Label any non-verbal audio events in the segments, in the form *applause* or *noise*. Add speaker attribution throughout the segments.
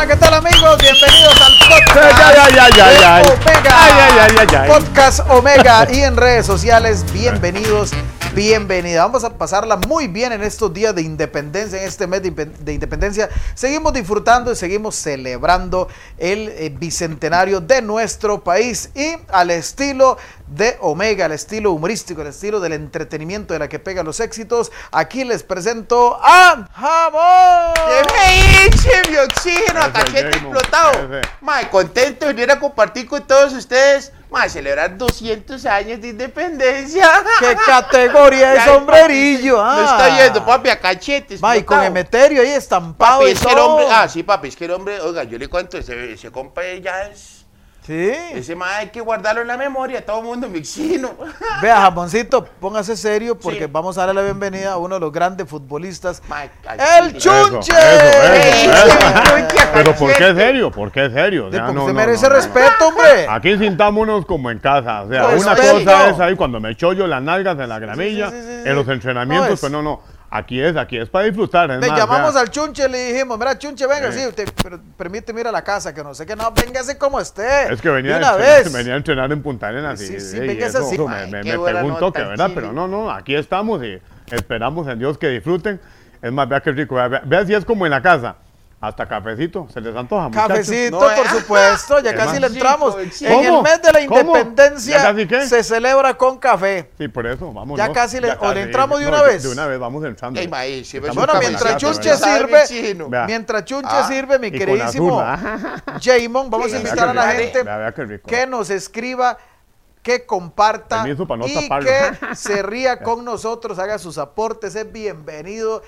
Speaker 1: Hola, ¿qué tal amigos? Bienvenidos al podcast
Speaker 2: Ay, ay, ay,
Speaker 1: de. Omega. Podcast Omega y en redes sociales, bienvenidos, bienvenida. Vamos a pasarla muy bien en estos días de independencia, en este mes de independencia. Seguimos disfrutando y seguimos celebrando el eh, bicentenario de nuestro país y al estilo de Omega, al estilo humorístico, al estilo del entretenimiento de la que pega los éxitos. Aquí les presento a Jamón.
Speaker 3: ¡Qué me hice, mi oxígeno!
Speaker 2: Ese,
Speaker 3: ¡Cachete explotado! Mae, contento de venir a compartir con todos ustedes. Mae, celebrar 200 años de independencia.
Speaker 1: ¿Qué categoría de *laughs* sombrerillo? Ah.
Speaker 3: No está yendo, papi, a cachete
Speaker 1: Ma, y con. Emeterio ahí estampado
Speaker 3: Papi,
Speaker 1: y
Speaker 3: es que el
Speaker 1: todo.
Speaker 3: hombre... Ah, sí, papi, es que el hombre... Oiga, yo le cuento, ese, ese compa ya es...
Speaker 1: Sí.
Speaker 3: Ese mae hay que guardarlo en la memoria, todo el mundo, mi oxígeno. *laughs*
Speaker 1: Vea, jamoncito, póngase serio porque
Speaker 3: Sí.
Speaker 1: vamos a darle la bienvenida a uno de los grandes futbolistas. ¡El. Chunche! *laughs*
Speaker 2: Pero ¿por qué serio? ¿Por qué serio? O sea, no, no,
Speaker 1: merece
Speaker 2: no, no.
Speaker 1: respeto, hombre.
Speaker 2: Aquí sintámonos como en casa. O sea,
Speaker 1: Pues,
Speaker 2: una cosa es ahí cuando me chollo las nalgas en la gramilla,
Speaker 1: sí, sí, sí, sí.
Speaker 2: en los entrenamientos,
Speaker 1: No, es-
Speaker 2: pues no, no. Aquí es, aquí es para disfrutar. es
Speaker 1: Le
Speaker 2: más,
Speaker 1: llamamos
Speaker 2: vea.
Speaker 1: al Chunche, le dijimos, mira, Chunche, venga, sí,
Speaker 2: Sí.
Speaker 1: usted, pero permíteme ir a la casa, que no sé qué, no, véngase como esté.
Speaker 2: Es que venía,
Speaker 1: una
Speaker 2: entrenar,
Speaker 1: vez. *laughs*
Speaker 2: venía a entrenar en Punta Arenas y,
Speaker 1: Sí, sí,
Speaker 2: y
Speaker 1: véngase
Speaker 2: eso,
Speaker 1: así.
Speaker 2: eso
Speaker 3: Ay,
Speaker 2: me, me
Speaker 3: nota,
Speaker 2: ¿verdad? Pero no, no, aquí estamos y esperamos en Dios que disfruten. Es más, vea qué rico. Vea, vea, vea si es como en la casa. Hasta cafecito, se les antoja.
Speaker 1: Cafecito,
Speaker 3: No,
Speaker 1: por
Speaker 3: eh.
Speaker 1: supuesto, ya
Speaker 2: ¿Qué
Speaker 1: casi le entramos. En el mes de la independencia se celebra con café.
Speaker 2: Sí, por eso, vamos.
Speaker 1: Ya casi le-
Speaker 2: Ya
Speaker 1: o le entramos de una
Speaker 2: no,
Speaker 1: vez.
Speaker 2: De una vez, vamos entrando.
Speaker 3: Ey,
Speaker 2: Estamos
Speaker 1: Bueno, mientras Chunche sirve.
Speaker 2: Vea.
Speaker 1: mientras Chunche
Speaker 3: Ah,
Speaker 1: sirve, mi queridísimo
Speaker 2: azul, *laughs*
Speaker 1: Jaymon, vamos a invitar a la gente
Speaker 2: vea, vea
Speaker 1: que nos escriba, que comparta
Speaker 2: no
Speaker 1: y
Speaker 2: taparlo.
Speaker 1: que *laughs* se ría con nosotros, haga sus aportes, es bienvenido.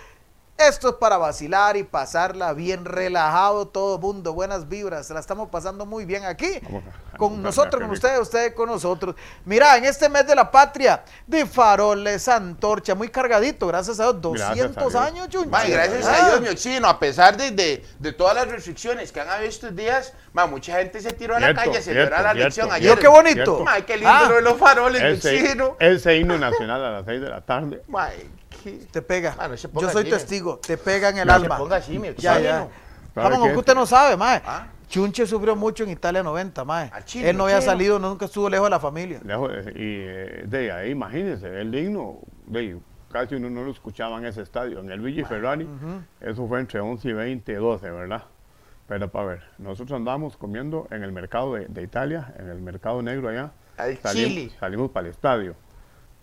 Speaker 1: Esto es para vacilar y pasarla bien relajado, todo mundo, buenas vibras, la estamos pasando muy bien aquí,
Speaker 2: a-
Speaker 1: con nosotros, con ustedes, ustedes con nosotros. Mira, en este mes de la patria, de faroles, antorcha, muy cargadito, gracias a Dios,
Speaker 2: Gracias a
Speaker 1: 200
Speaker 2: Dios.
Speaker 1: años, Chunche.
Speaker 3: Mae, gracias
Speaker 1: Ah.
Speaker 3: a Dios, mi oxígeno, a pesar de, de, de todas las restricciones que han habido estos días, mucha gente se tiró a la
Speaker 2: Cierto,
Speaker 3: calle a celebrar la elección ayer.
Speaker 1: ¿Vio qué bonito?
Speaker 3: Mae, qué lindo
Speaker 1: Ah.
Speaker 3: lo de los faroles, mi
Speaker 2: Ese,
Speaker 3: oxígeno.
Speaker 2: ese himno nacional a las 6 de la tarde.
Speaker 3: Qué-
Speaker 1: Te pega.
Speaker 3: Ah, no se ponga
Speaker 1: Yo soy testigo. Te pega en el
Speaker 3: No se
Speaker 1: alma.
Speaker 3: ponga
Speaker 1: Ya, ya.
Speaker 2: ¿Sabe
Speaker 1: Vamos,
Speaker 2: qué?
Speaker 1: que usted no sabe, mae.
Speaker 3: Ah.
Speaker 1: Chunche sufrió mucho en Italia 90, mae.
Speaker 3: Chino,
Speaker 1: Él no había
Speaker 3: chino.
Speaker 1: salido, nunca estuvo lejos de la familia.
Speaker 2: Lejos de- y eh, de ahí, imagínense, el himno, de, casi uno no lo escuchaba en ese estadio. En el Villa Ferrari, eso fue entre 11 y 20, 12, ¿verdad? Pero para ver, nosotros andamos comiendo en el mercado de, de Italia, en el mercado negro allá.
Speaker 3: Al
Speaker 2: Salimos-
Speaker 3: Chile.
Speaker 2: Salimos para el estadio.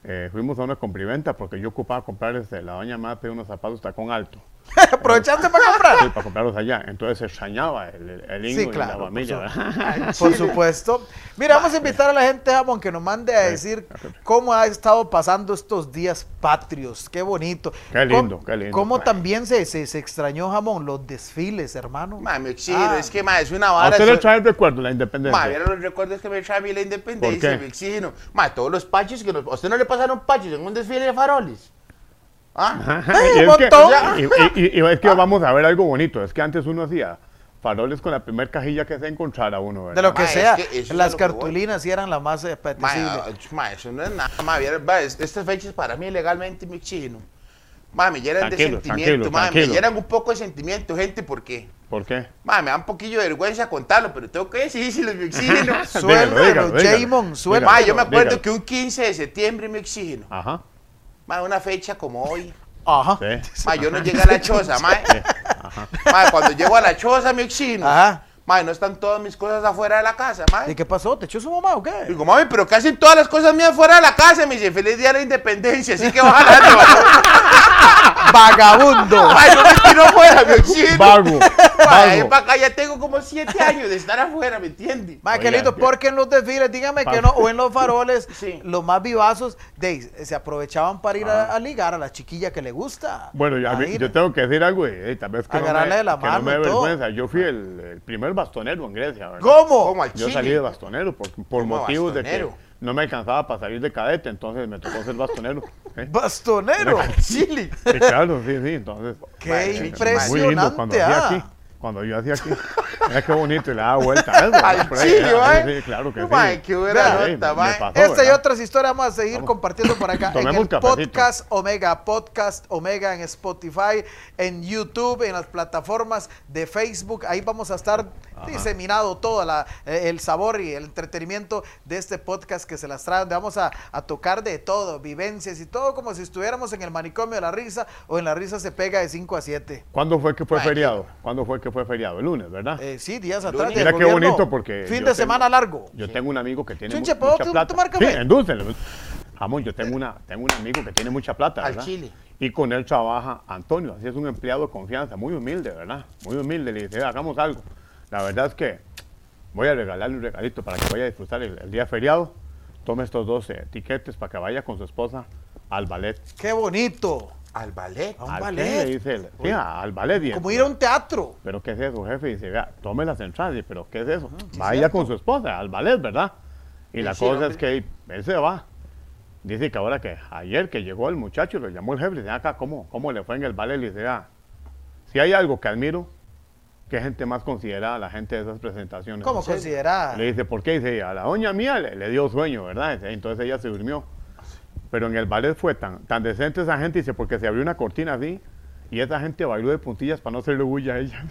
Speaker 2: Eh, fuimos a una compriventa porque yo ocupaba comprar, este, la doña pidió unos zapatos tacón alto. *laughs*
Speaker 1: ¿Aprovechaste comprar?
Speaker 2: Sí, para comprarlos allá. Entonces se extrañaba el, el, himno
Speaker 1: Sí,
Speaker 2: y
Speaker 1: claro,
Speaker 2: la familia.
Speaker 1: por
Speaker 2: ¿verdad? *laughs*
Speaker 1: Por supuesto. Mira, vamos a invitar a la gente, Jamón, que nos mande a decir cómo ha estado pasando estos días patrios. Qué bonito.
Speaker 2: Qué lindo,
Speaker 1: Cómo-
Speaker 2: qué lindo.
Speaker 1: Cómo también se, se, se extrañó, Jamón, los desfiles, hermano.
Speaker 3: Mae, mi oxígeno,
Speaker 1: Ah.
Speaker 3: es que, mae, es una
Speaker 2: ¿A
Speaker 3: vara.
Speaker 2: usted le
Speaker 3: eso-
Speaker 2: trae el recuerdo la independencia?
Speaker 3: Mae, vieron los recuerdos que me trae a mí la independencia,
Speaker 2: ¿Por qué?
Speaker 3: mi todos los paches que nos... ¿A usted no le pasaron paches en un desfile de faroles? ¿Ah?
Speaker 2: y,
Speaker 1: un
Speaker 2: es que,
Speaker 1: montón.
Speaker 2: y- y- y- y es que vamos a ver algo bonito. Es que antes uno hacía faroles con la primer cajilla que se encontrara uno, ¿verdad?
Speaker 1: De lo que
Speaker 3: Ma,
Speaker 1: sea,
Speaker 3: es
Speaker 1: las
Speaker 3: que voy.
Speaker 1: cartulinas sí eran las más
Speaker 3: Mae,
Speaker 1: apetecibles.
Speaker 3: ah, mae, eso no es nada, es- estas fechas para mí legalmente mi oxígeno. Mae, me llenan de
Speaker 2: Tranquilo,
Speaker 3: sentimiento, me
Speaker 2: tranquilo.
Speaker 3: llenan un poco de sentimiento, gente, ¿por qué?
Speaker 2: ¿Por qué?
Speaker 3: Mae, me da un poquillo de vergüenza contarlo, pero tengo que decírselo, mi oxígeno. *laughs*
Speaker 1: Suéltelo,
Speaker 2: dígalo, dígalo.
Speaker 1: Jamon,
Speaker 3: yo me acuerdo
Speaker 2: dígalo.
Speaker 3: que un 15 de septiembre mi oxígeno.
Speaker 2: Ajá.
Speaker 3: Mae, una fecha como hoy.
Speaker 1: Ajá.
Speaker 2: Sí.
Speaker 3: Mae, yo no llegué a la *laughs* choza, mae. Mae, cuando llego a la choza, mi oxígeno.
Speaker 1: Ajá.
Speaker 3: Mae, no están todas mis cosas afuera de la casa, mae.
Speaker 1: ¿Y qué pasó? ¿Te echó su mamá o qué?
Speaker 3: Digo, mami, pero hacen todas las cosas mías fuera de la casa. Me dice, feliz día de la independencia, así que ojalá. *laughs*
Speaker 1: ¡Vagabundo! *laughs*
Speaker 3: Ay, no me fuera, mi oxígeno.
Speaker 2: Vago.
Speaker 3: Ay,
Speaker 2: vago.
Speaker 3: acá ya tengo como siete años de estar afuera, ¿me entiendes?
Speaker 1: Ma, qué lindo, porque en los desfiles, dígame que no, o en los faroles, *laughs*
Speaker 3: Sí.
Speaker 1: los más vivazos, de, se aprovechaban para ir
Speaker 2: Ah.
Speaker 1: a, a ligar a la chiquilla que le gusta.
Speaker 2: Bueno,
Speaker 1: A
Speaker 2: yo tengo que decir algo eh, tal vez que, no me,
Speaker 1: Agarrarle de la
Speaker 2: que no
Speaker 1: mano
Speaker 2: me dé vergüenza. Yo fui el, el primer bastonero en Grecia, ¿verdad?
Speaker 1: ¿Cómo?
Speaker 3: ¿Cómo al
Speaker 2: Yo salí de bastonero por, por
Speaker 3: ¿Cómo
Speaker 2: motivos de que? No me alcanzaba para salir de cadete, entonces me tocó ser bastonero. ¿eh?
Speaker 1: Bastonero.
Speaker 3: Chile.
Speaker 2: Sí, claro, sí, sí, entonces.
Speaker 1: Qué
Speaker 2: Muy lindo cuando
Speaker 1: impresionante, ah.
Speaker 2: aquí. Cuando yo hacía aquí, mira qué bonito y le daba vuelta. *laughs* Sí, claro que sí.
Speaker 3: Qué buena
Speaker 2: Sí,
Speaker 3: nota,
Speaker 2: pasó,
Speaker 1: Esta y otras historias vamos a seguir
Speaker 2: Vamos.
Speaker 1: compartiendo por acá *laughs* en el podcast Omega, podcast Omega en Spotify, en YouTube, en las plataformas de Facebook. Ahí vamos a estar diseminado todo la- eh, el sabor y el entretenimiento de este podcast que se las trae. donde Vamos a, a tocar de todo, vivencias y todo como si estuviéramos en el manicomio de la risa o en la risa se pega de 5 a 7.
Speaker 2: ¿Cuándo fue que fue feriado? ¿Cuándo fue que fue feriado? El lunes, ¿verdad?
Speaker 1: Eh, sí, días atrás.
Speaker 2: Mira qué
Speaker 1: gobierno.
Speaker 2: bonito porque
Speaker 1: Fin de
Speaker 2: tengo-
Speaker 1: semana largo.
Speaker 2: Yo tengo un amigo que tiene
Speaker 1: Chunche,
Speaker 2: mu-
Speaker 1: ¿puedo
Speaker 2: mucha plata.
Speaker 1: tomar
Speaker 2: Sí,
Speaker 1: café?
Speaker 2: endúcelo. Jamón, yo tengo, una, tengo un amigo que tiene mucha plata,
Speaker 3: Al
Speaker 2: ¿verdad?
Speaker 3: chile.
Speaker 2: Y con él trabaja Antonio, así es un empleado de confianza, muy humilde, ¿verdad? Muy humilde, le dice, hagamos algo. La verdad es que voy a regalarle un regalito para que vaya a disfrutar el, el día feriado. Tome estos dos eh, tiquetes para que vaya con su esposa al ballet.
Speaker 1: Qué bonito.
Speaker 3: Al ballet.
Speaker 1: A un
Speaker 2: ¿Al qué?
Speaker 1: ballet.
Speaker 2: Le dice él. Sí, al ballet.
Speaker 1: Como ir a un teatro.
Speaker 2: ¿Pero qué es eso, jefe? Dice, vea, tome las entradas. Dice, ¿pero qué es eso? Vaya con su esposa al ballet, ¿verdad? Y la
Speaker 3: Sí,
Speaker 2: cosa
Speaker 3: hombre.
Speaker 2: es que él se va. Dice que ahora que ayer que llegó el muchacho, lo llamó el jefe, le dice, acá, ¿cómo, ¿cómo le fue en el ballet? Le dice, vea, si hay algo que admiro, que gente más considerada la gente de esas presentaciones.
Speaker 1: ¿Cómo
Speaker 2: Dice,
Speaker 1: considera?
Speaker 2: Le dice, ¿por qué? Dice, a la doña mía le, le dio sueño, ¿verdad? Entonces ella se durmió. Pero en el ballet fue tan, tan decente esa gente, dice, porque se abrió una cortina así y esa gente bailó de puntillas para no hacerle bulla a ella.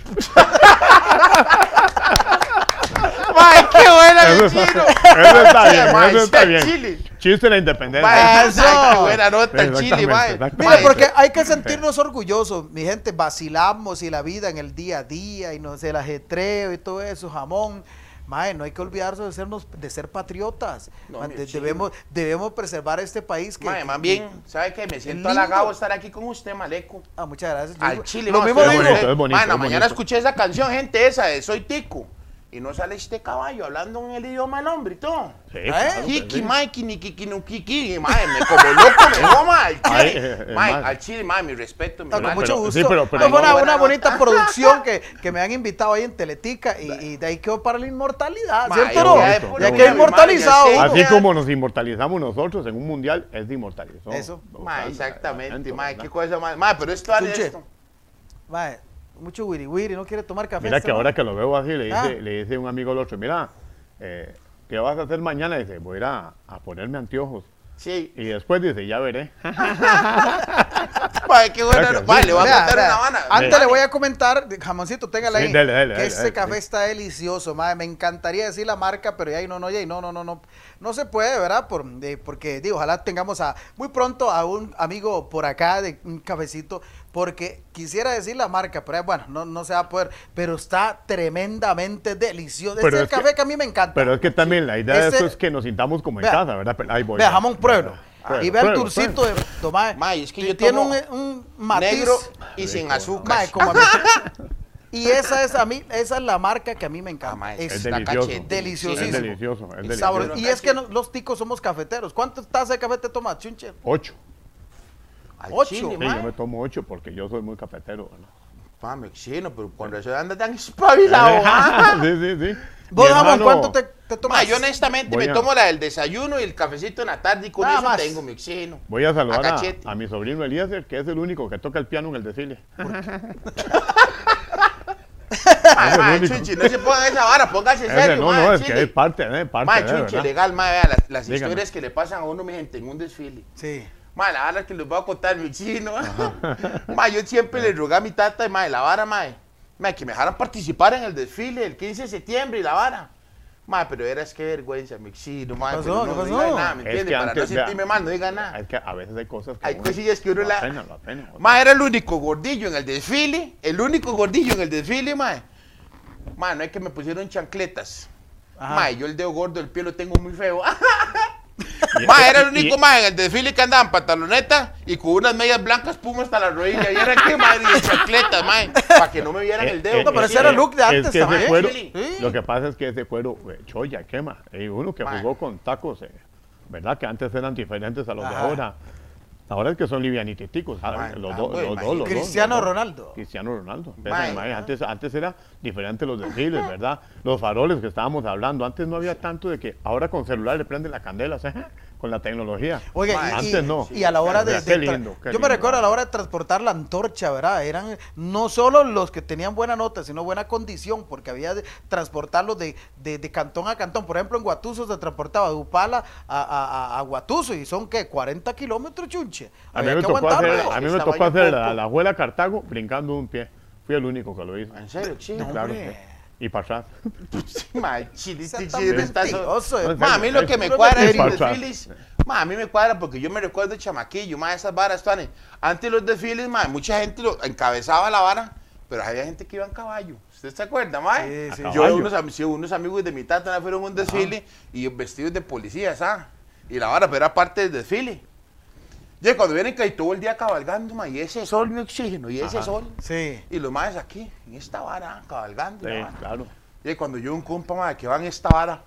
Speaker 3: Mae, qué buena,
Speaker 2: Eso está,
Speaker 3: chino.
Speaker 2: eso está bien, eso está bien.
Speaker 3: Chile.
Speaker 2: Chiste de la independencia.
Speaker 3: Mae,
Speaker 1: Eso.
Speaker 3: ay, qué buena nota chile, Mae,
Speaker 1: porque hay que *laughs* sentirnos orgullosos, mi gente, vacilamos y la vida en el día a día y no sé, el ajetreo y todo eso, jamón. Mae, no hay que olvidarse de, sernos, de ser patriotas.
Speaker 3: No,
Speaker 1: Mae,
Speaker 3: mi
Speaker 1: de-
Speaker 3: chino.
Speaker 1: debemos, debemos preservar este país. Que,
Speaker 3: Mae, más bien, ¿sabe qué? Me siento
Speaker 1: lindo.
Speaker 3: halagado estar aquí con usted, Maleco.
Speaker 1: Ah, muchas gracias. Yo
Speaker 3: Al chile,
Speaker 1: Lo mismo digo.
Speaker 3: mañana
Speaker 2: bonito.
Speaker 3: escuché esa canción, gente, esa de Soy Tico. Y no sale este caballo hablando en el idioma del hombre y todo.
Speaker 2: Sí,
Speaker 1: ¿Eh?
Speaker 2: claro sí.
Speaker 3: Mikey, ni Kiki, no Kiki. Y, Mae, me como loco, me *laughs* goma al chile.
Speaker 2: eh, eh,
Speaker 3: Mae, al chile, mae, mi respeto, mi
Speaker 1: Ah, con mucho gusto.
Speaker 2: sí, pero- pero-
Speaker 1: No, fue una,
Speaker 3: Buena
Speaker 1: una bonita *laughs* producción que, que me han invitado ahí en Teletica y, y de ahí quedó para la inmortalidad,
Speaker 3: Ma,
Speaker 1: ¿cierto? no?
Speaker 3: ya de
Speaker 1: quedó inmortalizado.
Speaker 3: madre.
Speaker 2: Así como nos inmortalizamos nosotros en un mundial, él se inmortalizó.
Speaker 1: Eso.
Speaker 3: Mae, exactamente, mae, qué cosa más. Mae, pero esto vale
Speaker 1: Tunche.
Speaker 3: esto.
Speaker 1: Mae, mucho wiri wiri, no quiere tomar café.
Speaker 2: Mira que ahora que lo veo así, le dice,
Speaker 1: Ah.
Speaker 2: le dice un amigo al otro, mira, eh, ¿qué vas a hacer mañana? Dice, voy a ir a, a ponerme anteojos.
Speaker 3: Sí.
Speaker 2: Y después dice, ya veré. *laughs*
Speaker 3: Mae, qué buena. Mae,
Speaker 2: sí.
Speaker 3: le voy a
Speaker 1: Vea,
Speaker 3: contar
Speaker 1: vea,
Speaker 3: una vana.
Speaker 1: Antes le voy a comentar, jamoncito, téngala
Speaker 2: Sí,
Speaker 1: ahí.
Speaker 2: dele, dele,
Speaker 1: que
Speaker 2: dele,
Speaker 1: este
Speaker 2: dele,
Speaker 1: café
Speaker 2: sí.
Speaker 1: está delicioso, madre. Me encantaría decir la marca, pero ya ahí no, no, ya ahí no, no, no, no. No se puede, ¿verdad? Por, de- porque, digo, ojalá tengamos a muy pronto a un amigo por acá de un cafecito, porque quisiera decir la marca, pero eh, bueno, no, no se va a poder. Pero está tremendamente delicioso.
Speaker 2: Pero
Speaker 1: Este es
Speaker 2: es
Speaker 1: el café
Speaker 2: que-
Speaker 1: que, a mí me encanta.
Speaker 2: Pero es que también la idea de
Speaker 1: Este-
Speaker 2: esto es que nos sintamos como en
Speaker 1: Vea.
Speaker 2: casa, ¿verdad? Pero ahí voy.
Speaker 1: Vea, jamón pueblo. Y el
Speaker 2: pruebe,
Speaker 1: turcito de tomar.
Speaker 3: Mae, es que yo
Speaker 1: tiene un, un matiz.
Speaker 3: Negro y
Speaker 2: Rico,
Speaker 3: sin
Speaker 2: ¿no?
Speaker 3: azúcar.
Speaker 1: Mae, como a mí. *laughs* Y esa es a mí, esa es la marca que a mí me encanta.
Speaker 3: Ah,
Speaker 1: Es
Speaker 2: delicioso.
Speaker 1: deliciosísimo.
Speaker 2: Es delicioso, es
Speaker 1: Y es que no- los ticos somos cafeteros. ¿Cuántas tazas de café te tomas, chunche?
Speaker 2: Ocho.
Speaker 3: Al
Speaker 1: Ocho.
Speaker 3: chile,
Speaker 2: Sí,
Speaker 3: mae.
Speaker 2: yo me tomo ocho porque yo soy muy cafetero. ¿verdad?
Speaker 3: Mame, chino, pero cuando eso anda tan espabilado. *laughs* ah.
Speaker 2: sí, sí, sí.
Speaker 1: Vos, Jamón, ¿cuánto te, te tomas?
Speaker 3: Ma, yo honestamente
Speaker 2: Voy
Speaker 3: me
Speaker 2: a-
Speaker 3: tomo la del desayuno y el cafecito en la tarde y con
Speaker 1: Nada
Speaker 3: eso
Speaker 1: más.
Speaker 3: tengo mi oxígeno.
Speaker 2: Voy a saludar
Speaker 3: A
Speaker 2: a,
Speaker 3: cachete.
Speaker 2: a mi sobrino Eliezer, que es el único que toca el piano en el desfile. *laughs*
Speaker 3: Ma. Chunchi, no se pongan esa vara, póngase
Speaker 2: Ese,
Speaker 3: serio,
Speaker 2: no,
Speaker 3: ma,
Speaker 2: no, es
Speaker 3: chile.
Speaker 2: que es parte, ¿eh? Parte
Speaker 3: Ma,
Speaker 2: ¿verdad?
Speaker 3: legal, ma, vea las, historias que le pasan a uno, mi gente, en un desfile.
Speaker 1: Sí.
Speaker 3: Ma, la vara que les voy a contar, mi chino. *laughs* ma, yo siempre le rogué a mi tata, ma, la vara, ma, ma, que me dejaran participar en el desfile el 15 de septiembre y la vara. Ma, pero eras qué vergüenza, mi chino, ma,
Speaker 1: ¿Qué
Speaker 3: pero
Speaker 1: pasó?
Speaker 3: no,
Speaker 1: ¿Qué pasó?
Speaker 3: diga nada, ¿me
Speaker 2: Es
Speaker 3: entiendes?
Speaker 2: que
Speaker 3: Para
Speaker 2: antes,
Speaker 3: no sentirme mal, no diga nada.
Speaker 2: Es que a veces hay cosas que
Speaker 3: Hay
Speaker 2: uno-
Speaker 3: cosillas que uno la-
Speaker 2: apena, lo apena.
Speaker 3: Ma, era el único gordillo en el desfile, el único gordillo en el desfile, ma. Ma, no es que me pusieron chancletas.
Speaker 1: Ajá.
Speaker 3: Ma, yo el dedo gordo, el pie lo tengo muy feo. *laughs* *laughs* ma, era el único ma en el desfile que andaba en pantaloneta y con unas medias blancas puma hasta la rodilla. Y era que, ma, y chancletas, ma, para que no me vieran el dedo.
Speaker 1: No, pero
Speaker 3: ma,
Speaker 1: ese era
Speaker 3: sí.
Speaker 1: look de
Speaker 2: es
Speaker 1: antes
Speaker 2: que ese
Speaker 1: también.
Speaker 2: cuero,
Speaker 3: Sí.
Speaker 2: Lo que pasa es que ese cuero, eh, choya, quema. Y uno que jugó con tacos, eh, ¿verdad? Que antes eran diferentes a los de
Speaker 1: Ajá.
Speaker 2: ahora. Ahora es que son livianiticos.
Speaker 3: Ah,
Speaker 2: dos,
Speaker 3: bueno,
Speaker 2: los dos, los dos,
Speaker 1: Cristiano. Ronaldo.
Speaker 2: Cristiano Ronaldo. Antes, antes era diferente los desfiles, ¿verdad? Los faroles que estábamos hablando. Antes no había tanto de que ahora con celular le prenden la candela. sea, con la tecnología.
Speaker 1: Oye,
Speaker 3: Ma,
Speaker 1: y,
Speaker 2: antes
Speaker 1: y-
Speaker 2: no.
Speaker 1: y a la hora de, de
Speaker 2: lindo,
Speaker 1: yo me recuerdo a la hora de transportar la antorcha, ¿verdad? Eran no solo los que tenían buena nota, sino buena condición, porque había de transportarlos de, de, de cantón a cantón. Por ejemplo, en Guatuso se transportaba de Upala a, a, a, a Guatuso y son que 40 kilómetros, chunche.
Speaker 2: A mí
Speaker 1: Había
Speaker 2: me
Speaker 1: que
Speaker 2: tocó hacer,
Speaker 1: aguantarlo.
Speaker 2: a mí me tocó hacer la, la abuela Cartago brincando un pie. Fui el único que lo hizo.
Speaker 3: ¿En serio, chino?
Speaker 2: Claro,
Speaker 1: hombre.
Speaker 2: Y para atrás.
Speaker 3: Ma, a mí lo que me cuadra es los desfiles. Ma, a mí me cuadra porque yo me recuerdo de chamaquillo, ma, esas varas, Tuane. Antes los desfiles, ma, mucha gente lo encabezaba la vara, pero había gente que iba en caballo. ¿Usted se acuerda, ma?
Speaker 1: Sí, sí.
Speaker 3: Yo, unos, unos amigos de mi tata fueron a un desfile y vestidos de policía, ¿sabes? Y la vara, pero era parte del desfile. Y cuando vienen que todo el día cabalgando, ma, y ese sol, mi oxígeno, y ese
Speaker 2: Ajá.
Speaker 3: sol.
Speaker 1: Sí.
Speaker 3: Y los más aquí, en esta vara, cabalgando.
Speaker 2: Sí,
Speaker 3: la vara.
Speaker 2: claro.
Speaker 3: Y cuando yo un compa, ma, que va en esta vara,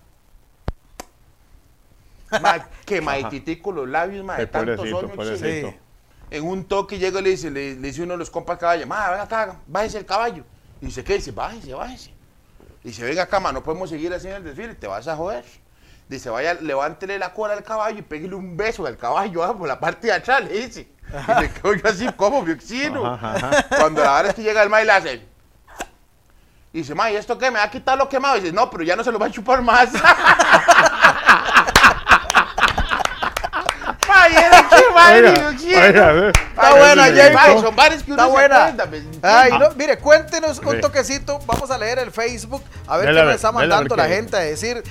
Speaker 3: ma, *laughs* que maititico los labios, ma, de tanto sol, mi oxígeno.
Speaker 1: Sí.
Speaker 3: En un toque llega y le dice, le, le dice uno de los compas al caballo, ma, ven acá, bájese el caballo. Y dice, ¿qué? Dice, bájese, bájese. Dice, venga acá, ma, no podemos seguir así en el desfile, te vas a joder. Dice, vaya, levántele la cola al caballo y pégale un beso al caballo, ah, por la parte de atrás, le dice. Y se quedó yo así, como mi oxígeno.
Speaker 2: Ajá, ajá.
Speaker 3: Cuando la verdad es que llega el ma y le hace. Y dice, ma, ¿y esto qué? ¿Me va a quitar lo quemado? Y dice, no, pero ya no se lo va a chupar más. *laughs* ma, y era que madre,
Speaker 2: Oiga.
Speaker 1: Está
Speaker 3: Ay,
Speaker 1: buena,
Speaker 3: Son bares que uno
Speaker 1: Está
Speaker 3: se
Speaker 1: buena.
Speaker 3: ¿me
Speaker 1: Ay,
Speaker 3: entiende?
Speaker 1: no, mire, cuéntenos un toquecito. Vamos a leer el Facebook a ver
Speaker 2: Dele
Speaker 1: qué nos está mandando la gente a decir.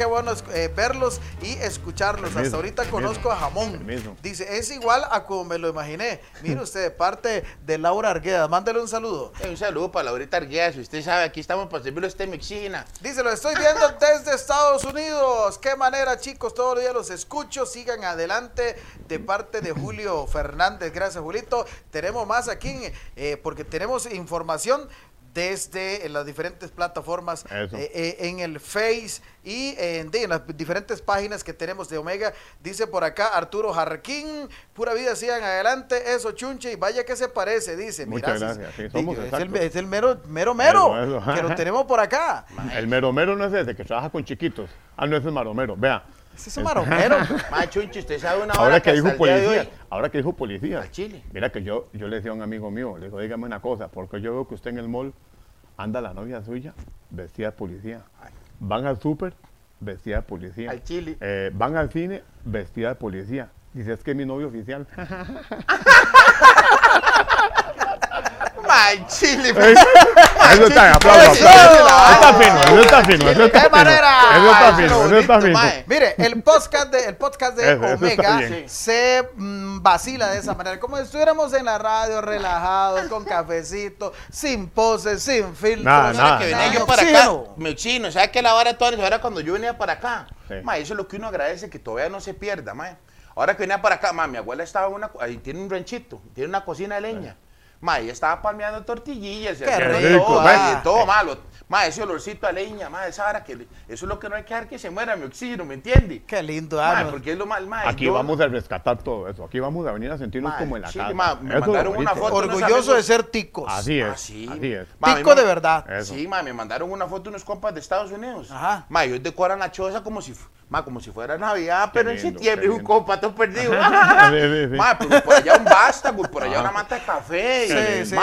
Speaker 1: Qué bueno eh, verlos y escucharlos. Hasta ahorita conozco
Speaker 2: mismo,
Speaker 1: a Jamón. Dice, es igual a como me lo imaginé. Mire usted, de parte de Laura Arguedas. Mándele un saludo.
Speaker 3: Eh, Un saludo para Laurita Arguedas. Usted sabe, aquí estamos para servirle a usted mi oxígena.
Speaker 1: Dice, lo estoy viendo *laughs* desde Estados Unidos. Qué manera, chicos. Todos los días los escucho. Sigan adelante de parte de Julio Fernández. Gracias, Julito. Tenemos más aquí eh, porque tenemos información desde las diferentes plataformas eh, eh, en el Face y en, de- en las diferentes páginas que tenemos de Omega. Dice por acá Arturo Jarquín, pura vida, sigan adelante, eso chunche y vaya que se parece, dice.
Speaker 2: Muchas
Speaker 1: Mira,
Speaker 2: gracias, sí,
Speaker 1: es-
Speaker 2: somos
Speaker 1: es, el,
Speaker 2: exactos.
Speaker 1: es el mero, mero, mero, que lo tenemos por acá.
Speaker 2: El meromero no es ese que trabaja con chiquitos. Ah, no, ese es maromero. Vea.
Speaker 1: Ese es un maromero. *laughs*
Speaker 3: Ma, Chunchi, usted sabe una hora
Speaker 2: Ahora que dijo policía,
Speaker 3: hoy-
Speaker 2: ahora que dijo policía.
Speaker 3: Al Chile.
Speaker 2: Mira que yo, yo le decía a un amigo mío, le digo, dígame una cosa, porque yo veo que usted en el mall anda la novia suya vestida de policía. Van al súper vestida de policía.
Speaker 3: Al Chile.
Speaker 2: Eh, van al cine vestida de policía. Dice, es que es mi novio oficial. *laughs*
Speaker 3: Ma, Chile.
Speaker 2: Eso está, aplauso,
Speaker 3: la-
Speaker 2: Está fino, eso está fino, eso está
Speaker 1: ¡Qué
Speaker 2: fino.
Speaker 1: manera!
Speaker 2: Eso está fino,
Speaker 3: eso
Speaker 2: eso está fino.
Speaker 1: Mire, el podcast de, el podcast de
Speaker 2: Eso, eso
Speaker 1: Omega se mm, vacila de esa manera, como si estuviéramos en la radio relajados, con cafecito, sin poses, sin filtros.
Speaker 2: Nada, nada.
Speaker 3: que venía yo para acá, mi oxígeno, ¿sabe qué la vara toda ahora cuando yo venía para acá?
Speaker 2: Sí.
Speaker 3: Ma, eso es lo que uno agradece, que todavía no se pierda, ma. Ahora que venía para acá, ma, mi abuela estaba una, ahí tiene un ranchito, tiene una cocina de leña. Ma, ella estaba palmeando tortillillas, haciendo
Speaker 1: rico,
Speaker 3: todo,
Speaker 1: ma.
Speaker 3: ma, y todo malo. Ma, ese olorcito a leña, ma, esa vara que, le- eso es lo que no hay que dejar que se muera mi oxígeno, ¿me entiende?
Speaker 1: Qué lindo,
Speaker 3: Ma,
Speaker 1: ah, no.
Speaker 3: porque es lo mal, ma.
Speaker 2: Aquí
Speaker 3: yo-
Speaker 2: vamos a rescatar todo eso. Aquí vamos a venir a sentirnos
Speaker 3: Ma,
Speaker 2: como en la
Speaker 3: Chile,
Speaker 2: casa.
Speaker 3: ma, me
Speaker 2: Eso
Speaker 3: mandaron una foto. unos
Speaker 1: Orgulloso de ser ticos.
Speaker 2: Así es,
Speaker 3: Ah, sí.
Speaker 2: así es.
Speaker 3: Ma,
Speaker 1: Tico de verdad.
Speaker 2: Eso.
Speaker 3: Sí, ma, me mandaron una foto unos compas de Estados Unidos.
Speaker 1: Ajá.
Speaker 3: Ma, ellos decoran la choza como si, ma, como si fuera Navidad, pero en septiembre un compa todo perdido. *laughs*
Speaker 2: Sí, sí, sí.
Speaker 3: Ma, por allá un basta, por allá una mata de café.
Speaker 1: Sí, sí,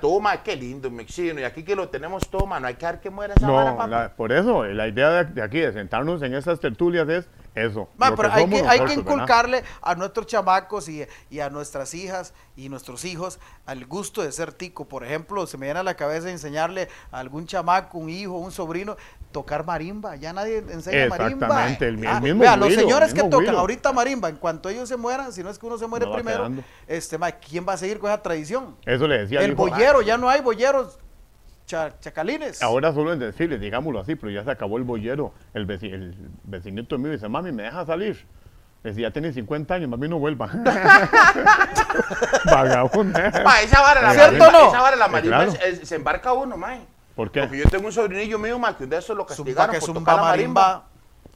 Speaker 3: todo, qué lindo, me oxígeno. Y aquí que lo tenemos todo, ma, no hay que dejar que muera esa vara,
Speaker 2: No,
Speaker 3: papá.
Speaker 2: la- por eso, la idea de, de aquí, de sentarnos en esas tertulias es eso.
Speaker 1: Pero
Speaker 2: que
Speaker 1: hay que, hay que inculcarle a nuestros chamacos y, y a nuestras hijas y nuestros hijos al gusto de ser tico. Por ejemplo, se me viene a la cabeza enseñarle a algún chamaco, un hijo, un sobrino, tocar marimba. Ya nadie enseña marimba.
Speaker 2: Exactamente, el mi- el mismo
Speaker 1: vea, los señores que tocan ahorita marimba, en cuanto ellos se mueran, si no es que uno se muere
Speaker 2: No
Speaker 1: primero, este, ma, ¿quién va a seguir con esa tradición?
Speaker 2: Eso le decía
Speaker 1: El
Speaker 2: hijo,
Speaker 1: boyero, ya no hay boyeros cha- chacalines.
Speaker 2: Ahora solo en desfiles, digámoslo así, pero ya se acabó el boyero. El, veci- el vecinito mío dice, mami, ¿me deja salir? Le decía, ya tiene 50 años, mami, no vuelva. *laughs* Vagabundo.
Speaker 3: Ma, esa vara, la
Speaker 1: ¿Cierto
Speaker 3: marimba,
Speaker 1: o no?
Speaker 3: esa vara, la
Speaker 2: Sí,
Speaker 3: marimba
Speaker 2: claro.
Speaker 3: es- es- se embarca uno, ma.
Speaker 2: ¿Por qué?
Speaker 3: Porque yo tengo un sobrinillo mío, ma, que un día eso lo
Speaker 1: Zumba
Speaker 3: castigaron
Speaker 1: que
Speaker 3: por
Speaker 1: zumba
Speaker 3: tocar la marimba.
Speaker 1: marimba.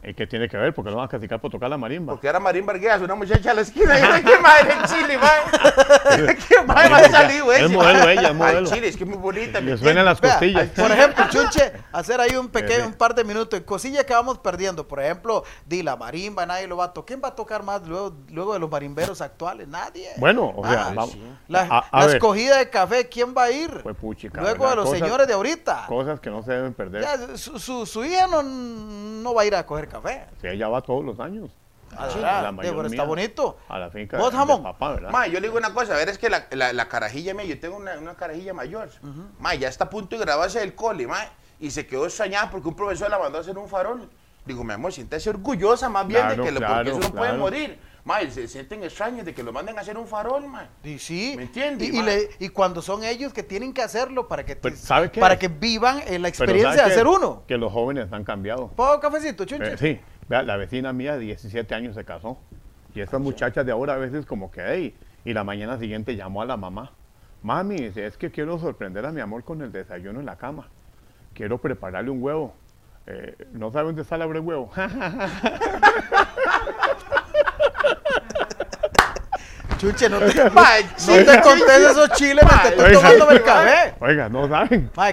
Speaker 2: ¿Y qué tiene que ver? Porque lo van a castigar por tocar la marimba.
Speaker 3: Porque era Vargas, una muchacha a la esquina. Y yo, ¿qué madre en Chile? *laughs* ¿Qué madre va a salir, güey?
Speaker 2: Es modelo ella, es
Speaker 3: Ay,
Speaker 2: modelo.
Speaker 3: Chile, es que es muy bonita.
Speaker 2: Le
Speaker 3: ¿me
Speaker 2: suenan las costillas.
Speaker 1: Por ejemplo, Chunche, hacer ahí un pequeño,
Speaker 2: Eh,
Speaker 1: un par de minutos. Cosillas que vamos perdiendo. Por ejemplo, di la marimba, nadie lo va a tocar. ¿Quién va a tocar más luego, luego de los marimberos actuales? Nadie.
Speaker 2: Bueno, o sea,
Speaker 1: Ah,
Speaker 2: vamos.
Speaker 3: sí.
Speaker 1: La,
Speaker 2: a- a
Speaker 1: la
Speaker 2: ver,
Speaker 1: escogida de café, ¿quién va a ir?
Speaker 2: Fue puchica,
Speaker 1: Luego de los
Speaker 2: Cosas-
Speaker 1: señores de ahorita.
Speaker 2: Cosas que no se deben perder.
Speaker 1: Ya, su, su, su hija no, no va a ir a coger café.
Speaker 2: Si ella va todos los años.
Speaker 1: Ah,
Speaker 2: Sí, la
Speaker 1: Sí,
Speaker 2: mayor
Speaker 1: pero está
Speaker 2: mía.
Speaker 1: bonito.
Speaker 2: A la finca
Speaker 1: ¿Vos,
Speaker 2: de,
Speaker 1: jamón?
Speaker 2: de papá, ¿verdad?
Speaker 3: Ma, yo le digo una cosa, a ver, es que la, la, la carajilla mía, yo tengo una, una carajilla mayor. Ma, ya está a punto de graduarse del cole, ma, y se quedó extrañada porque un profesor la mandó a hacer un farol. Digo, mi amor, siéntese orgullosa más bien
Speaker 2: Claro,
Speaker 3: de que lo,
Speaker 2: claro,
Speaker 3: porque eso no puede morir. Ma, y se sienten extraños de que lo manden a hacer un farol, ma.
Speaker 1: Y sí.
Speaker 3: ¿Me entiende,
Speaker 1: Y, y
Speaker 3: ma?
Speaker 1: le- y cuando son ellos que tienen que hacerlo para que, te-
Speaker 2: Pero, ¿sabe qué?
Speaker 1: para que vivan en la experiencia de
Speaker 2: ¿sabe
Speaker 1: hacer uno.
Speaker 2: Que los jóvenes han cambiado.
Speaker 1: ¿Puedo cafecito, chunche?
Speaker 2: Eh, sí, vea, la vecina mía de 17 años se casó. Y estas muchachas de ahora a veces como que, hey, y la mañana siguiente llamó a la mamá. Mami, dice, es que quiero sorprender a mi amor con el desayuno en la cama. Quiero prepararle un huevo. Eh, ¿No sabe dónde está la abre huevo? *laughs* *laughs*
Speaker 1: Chuche, no te,
Speaker 3: Ma,
Speaker 1: no te contés esos chiles mientras estoy
Speaker 2: Oiga.
Speaker 1: tomándome el café.
Speaker 2: Oiga, no saben.
Speaker 1: Mae,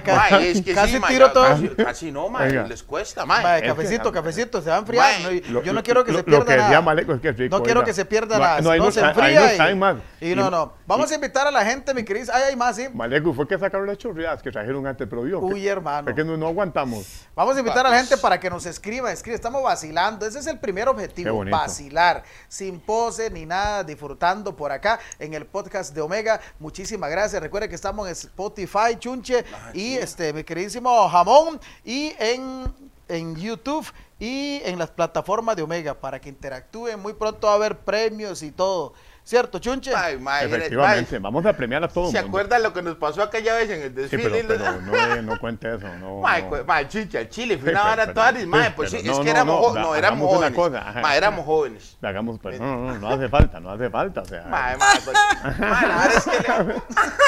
Speaker 3: es que
Speaker 1: casi
Speaker 3: sí,
Speaker 1: tiro todo.
Speaker 3: Casi, casi no, ma,
Speaker 2: Oiga.
Speaker 3: les cuesta, ma.
Speaker 1: Mae,
Speaker 2: Es que-
Speaker 1: cafecito, cafecito, se va a enfriar.
Speaker 3: Mae,
Speaker 2: Lo-
Speaker 1: yo no quiero que
Speaker 2: lo-
Speaker 1: se
Speaker 2: Lo
Speaker 1: pierda
Speaker 2: que decía
Speaker 1: nada.
Speaker 2: Maleco es que es rico.
Speaker 1: No quiero
Speaker 2: oiga.
Speaker 1: que se pierda nada.
Speaker 2: no, ahí
Speaker 1: no
Speaker 2: no
Speaker 1: se enfría.
Speaker 2: no
Speaker 1: y-
Speaker 2: saben más.
Speaker 1: Y no, no. Vamos a invitar a la gente, mi querido. Ay, hay más, sí.
Speaker 2: Maleco, fue que sacaron las chorreadas que trajeron antes, pero yo.
Speaker 1: Uy, hermano.
Speaker 2: Es que no, aguantamos.
Speaker 1: Vamos a invitar a la gente para que nos escriba, escriba. Estamos vacilando. Ese es el primer objetivo, vacilar, sin pose ni nada, disfrutando por acá en el podcast de Omega. Muchísimas gracias. Recuerden que estamos en Spotify, Chunche y este mi queridísimo Jamón y en, en YouTube y en las plataformas de Omega para que interactúen. Muy pronto va a haber premios y todo. ¿Cierto, Chunche?
Speaker 3: Ay, ma, eres-
Speaker 2: Efectivamente, vamos a premiar a todo
Speaker 3: ¿Se acuerdan lo que nos pasó aquella vez en el
Speaker 2: Sí,
Speaker 3: desfile?
Speaker 2: pero, pero no, no cuente eso. No, *laughs*
Speaker 3: Ma,
Speaker 2: no.
Speaker 3: Chile, fue
Speaker 2: Sí,
Speaker 3: una
Speaker 2: pero-
Speaker 3: toda,
Speaker 2: sí,
Speaker 3: ma, pues sí, es
Speaker 2: no,
Speaker 3: que
Speaker 2: no,
Speaker 3: éramos,
Speaker 2: no,
Speaker 3: éramos jóvenes.
Speaker 2: cosa,
Speaker 3: éramos jóvenes.
Speaker 2: Hagamos, pues, no, no, no *laughs* hace falta, no hace falta, o sea.
Speaker 3: Pues, *laughs* es que le,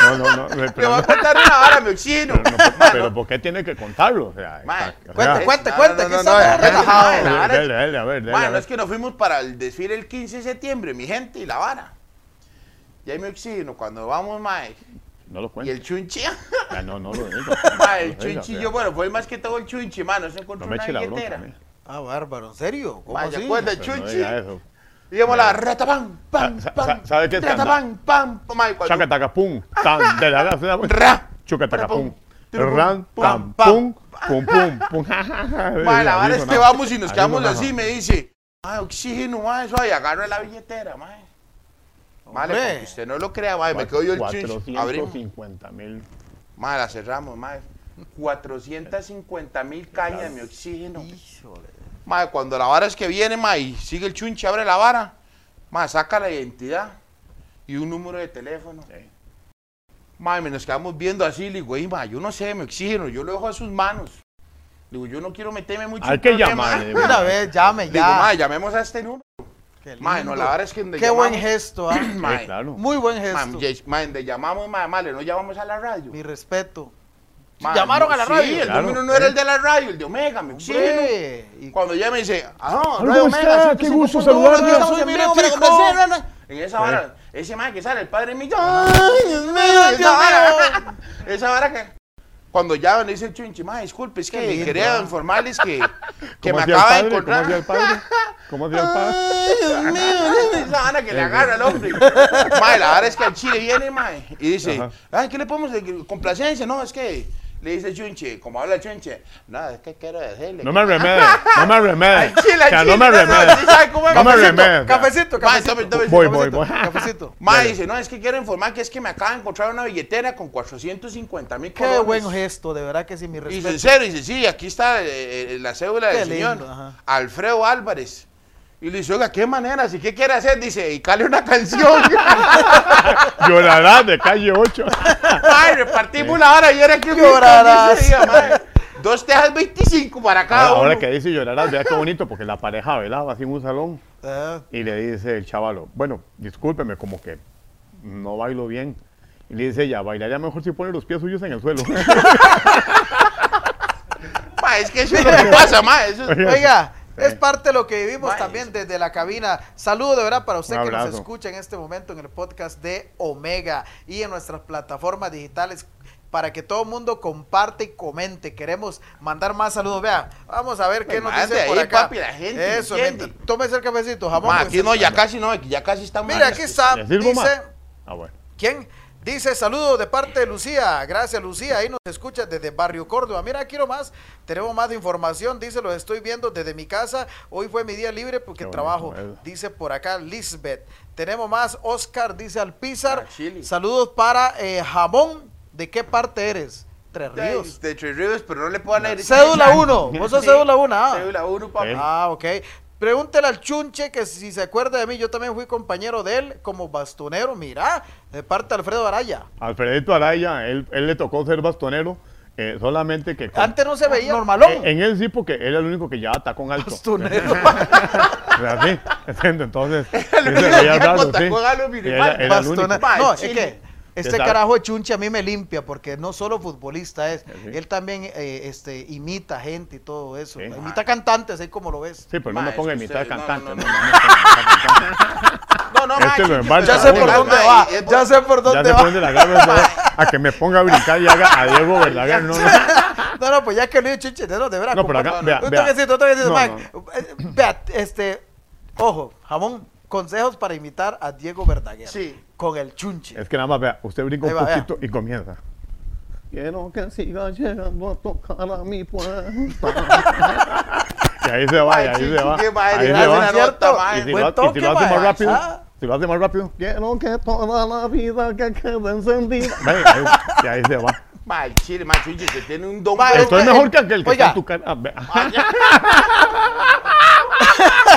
Speaker 2: No, no, no.
Speaker 3: le
Speaker 2: Pero,
Speaker 3: voy a
Speaker 2: no,
Speaker 3: contar una vara, mi oxino.
Speaker 2: pero, no, pero ¿por qué tiene que contarlo? O sea,
Speaker 1: Cuente, cuente,
Speaker 3: no,
Speaker 1: cuente,
Speaker 3: no,
Speaker 1: que
Speaker 3: no,
Speaker 1: estamos
Speaker 3: no, no,
Speaker 1: relajados.
Speaker 3: no, no, no,
Speaker 2: Dele, dele, a ver, dele,
Speaker 3: Ma,
Speaker 2: a
Speaker 3: no
Speaker 2: ver.
Speaker 3: es que nos fuimos para el desfile el 15 de septiembre, mi gente, y la vara. Y ahí mi oxino, cuando vamos, ma,
Speaker 2: No lo
Speaker 3: y
Speaker 2: cuente.
Speaker 3: el chunchi,
Speaker 2: Ya, no, no lo *laughs* digo.
Speaker 3: ma, el
Speaker 2: No
Speaker 3: chunchi, yo, bueno, fue más que todo el chunchi, ma, no se
Speaker 2: No
Speaker 3: encontró
Speaker 2: me
Speaker 3: una
Speaker 2: eche la bronca.
Speaker 3: billetera.
Speaker 1: Ah, bárbaro, ¿en serio? ¿Cómo
Speaker 3: Ma, ¿se
Speaker 1: así?
Speaker 3: acuerda el
Speaker 2: Pero no
Speaker 3: chunchi?
Speaker 2: diga eso.
Speaker 3: Íbamos la rata, pam, pam,
Speaker 2: Sa- sa-
Speaker 3: pam.
Speaker 2: ¿sabe qué es
Speaker 3: Rata, pam, pam, pam, ma, y cuando-
Speaker 2: Chacatacapum, tan, de la la-
Speaker 3: Ra.
Speaker 2: Chucatacapum.
Speaker 3: Pum,
Speaker 2: Ran,
Speaker 3: pum,
Speaker 2: tam,
Speaker 1: pam.
Speaker 2: pum, pum, pum, *laughs* pum.
Speaker 3: Ma, la verdad es que vamos y nos quedamos
Speaker 2: sonaba.
Speaker 3: así, me dice, ma, oxígeno, ma, eso ahí, agarra la billetera, ma. Vale, porque usted no lo crea, ma, me quedo yo el chunchi. Abrimos,
Speaker 2: 450 mil.
Speaker 3: ma, la cerramos, ma. 450 mil cañas, mi oxígeno.
Speaker 1: Híjole.
Speaker 3: Ma, cuando la vara es que viene, ma, y sigue el chunchi, abre la vara, ma, saca la identidad y un número de teléfono.
Speaker 2: Sí.
Speaker 3: Ma, y me nos quedamos viendo así, le digo, "Ey, ma, yo no sé, me oxígeno, yo lo dejo a sus manos. Le digo, yo no quiero meterme mucho
Speaker 2: Hay que
Speaker 3: problemas".
Speaker 2: llamarle.
Speaker 1: Una vez, llame
Speaker 3: Le digo, ma,
Speaker 1: ya.
Speaker 3: llamemos a este número.
Speaker 1: Qué
Speaker 3: no, la verdad es que donde
Speaker 1: Qué
Speaker 3: llamamos,
Speaker 1: buen gesto, ¿ah? *clears throat*
Speaker 2: Sí, claro.
Speaker 1: Muy buen gesto.
Speaker 3: yes, ma, donde llamamos, ma, ma, le no llamamos a la radio.
Speaker 1: Mi respeto.
Speaker 3: Ma,
Speaker 1: ¿Llamaron
Speaker 3: no,
Speaker 1: a la
Speaker 3: sí,
Speaker 1: radio?
Speaker 3: el
Speaker 2: Claro,
Speaker 3: no
Speaker 2: sí.
Speaker 3: era el de la radio, el de Omega.
Speaker 1: Hombre, y-
Speaker 3: Cuando ella me dice, ah, Radio
Speaker 2: ¿cómo
Speaker 3: Omega,
Speaker 2: está?
Speaker 3: 105.1,
Speaker 2: Qué gusto saludarle.
Speaker 3: estamos en vivo, para conversar, En esa
Speaker 2: Sí.
Speaker 3: hora, ese man que sale, el padre mío, ay, Dios *laughs* mío, esa vara, *laughs* esa vara que... Cuando ya le dice el chunchi, ma, disculpe, es que
Speaker 1: lindo,
Speaker 3: quería
Speaker 1: ah.
Speaker 3: informarles que, *laughs* que
Speaker 2: ¿Cómo
Speaker 3: me acaba de
Speaker 2: padre? ¿Cómo
Speaker 3: encontrar.
Speaker 2: hacía el padre? ¿Cómo hacía el padre?
Speaker 3: Ay, Dios mío, *laughs* esa vara que le agarra al hombre. *laughs* Mae, la verdad es que el chile viene, mae, y dice,
Speaker 2: Ajá.
Speaker 3: ay, ¿qué le podemos de complacencia? No, es que le dice chunche, como habla chunche, no, es que quiero decirle.
Speaker 2: No me *laughs* remede, no me remede.
Speaker 3: Al chile,
Speaker 2: O sea,
Speaker 3: al
Speaker 2: no me
Speaker 3: chile, no,
Speaker 2: me
Speaker 3: Cafecito,
Speaker 2: remede.
Speaker 1: Cafecito,
Speaker 3: Ma,
Speaker 1: cafecito.
Speaker 2: Voy, voy, voy.
Speaker 1: Cafecito. *laughs*
Speaker 2: Dale.
Speaker 3: dice, no, es que quiero informar que es que me acaba de encontrar una billetera con 450 mil
Speaker 1: Qué buen gesto, de verdad que sí, mi
Speaker 3: Y
Speaker 1: respeto.
Speaker 3: sincero, dice, sí, aquí está eh, eh, la cédula
Speaker 1: Qué
Speaker 3: del señor
Speaker 1: lindo, ajá.
Speaker 3: Alfredo Álvarez. Y le dice, oiga, ¿qué manera? ¿Sí qué quiere hacer? Dice, y cale una canción. *laughs*
Speaker 2: Llorará de calle 8.
Speaker 3: Mae, repartimos la hora y era que
Speaker 1: Llorarás.
Speaker 3: Dos tejas 25 para cada
Speaker 2: Ahora,
Speaker 3: uno.
Speaker 2: ahora que dice llorarás, vea qué bonito, porque la pareja velaba así en un salón
Speaker 1: Ah,
Speaker 2: y le dice el chavalo, bueno, discúlpeme, como que no bailo bien. Y le dice ella, bailaría mejor si pone los pies suyos en el suelo. *laughs*
Speaker 3: Ma, es que eso es lo que pasa, ma. Eso es-
Speaker 1: Oiga, Es parte de lo que vivimos también desde la cabina. Saludo de verdad para usted que nos escucha en este momento en el podcast de Omega y en nuestras plataformas digitales para que todo el mundo comparte y comente. Queremos mandar más saludos. Vea, vamos a ver qué
Speaker 3: Pues
Speaker 1: nos
Speaker 3: mande
Speaker 1: dice por
Speaker 3: ahí,
Speaker 1: acá.
Speaker 3: papi, la gente,
Speaker 1: Eso,
Speaker 3: ¿entiende?
Speaker 1: mientras- tómese el cafecito, jamón.
Speaker 3: Ma, aquí no, ya casi no, ya casi estamos.
Speaker 1: Mira, aquí está. Dice,
Speaker 2: Ah, bueno.
Speaker 1: ¿quién? Dice saludos de parte de Lucía. Gracias, Lucía. Ahí nos escucha desde Barrio Córdoba. Mira, quiero más. Tenemos más información. Dice, lo estoy viendo desde mi casa. Hoy fue mi día libre porque trabajo.
Speaker 2: eso.
Speaker 1: Dice por acá Lisbeth. Tenemos más. Oscar dice Alpizar.
Speaker 3: Ah, Chile.
Speaker 1: Saludos para eh, Jamón. ¿De qué parte eres? Tres Ríos.
Speaker 3: de Tres Ríos, pero no le puedo dar la
Speaker 1: Cédula 1. *laughs* Vos sos
Speaker 3: Sí,
Speaker 1: cédula 1. Ah.
Speaker 3: Cédula 1, papi.
Speaker 2: Sí.
Speaker 1: Ah, ok. Pregúntele al Chunche que si se acuerda de mí, yo también fui compañero de él como bastonero, mira, de parte de Alfredo Araya.
Speaker 2: Alfredito Araya, él, él le tocó ser bastonero, eh, solamente que... con-
Speaker 1: Antes no se veía normalón.
Speaker 2: Eh, en él sí, porque él era el único que llevaba tacón alto.
Speaker 1: Bastonero. *laughs*
Speaker 2: Así. *laughs* Entonces, *laughs* sí se
Speaker 3: único que
Speaker 1: este carajo de Chunche a mí me limpia porque no solo futbolista es,
Speaker 2: Sí.
Speaker 1: él también eh, este, imita gente y todo eso.
Speaker 2: Sí.
Speaker 1: Imita cantantes, así como lo ves.
Speaker 2: Sí, pero no me ponga a imitar
Speaker 3: usted- no, no,
Speaker 2: Este
Speaker 3: ma.
Speaker 1: Ya sé por dónde va, ya sé por
Speaker 2: Ya
Speaker 1: dónde va.
Speaker 2: pone la a que me ponga a brincar y haga a Diego Verdaguer. No, no.
Speaker 1: No, no, pues ya que lo dicho Chunche, no, de verdad.
Speaker 2: No, pero acá, vea,
Speaker 1: un
Speaker 2: vea.
Speaker 1: toquecito, un toquecito,
Speaker 2: No,
Speaker 1: Mike.
Speaker 2: no,
Speaker 1: Eh, Vea, este, ojo, jamón, consejos para imitar a Diego Verdaguer.
Speaker 3: Sí.
Speaker 1: Con el Chunche.
Speaker 2: Es que nada más, vea, usted brinca un
Speaker 1: va, vea.
Speaker 2: poquito y comienza. Quiero que siga llegando a tocar a mi puerta. *laughs* y ahí se va, y ahí se va.
Speaker 3: qué madre,
Speaker 2: Ahí se va.
Speaker 1: ¿Cierto?
Speaker 2: Y si, lo, y si
Speaker 1: toque,
Speaker 2: lo hace más rápido,
Speaker 1: Ah.
Speaker 2: si lo hace más rápido, quiero que toda la vida que quede encendida. Ve, ahí- y ahí se va.
Speaker 3: Ma, el chile, ma, Chicho, que tiene un don.
Speaker 2: Esto es mejor que aquel que
Speaker 1: oiga.
Speaker 2: está en tu cara. *laughs*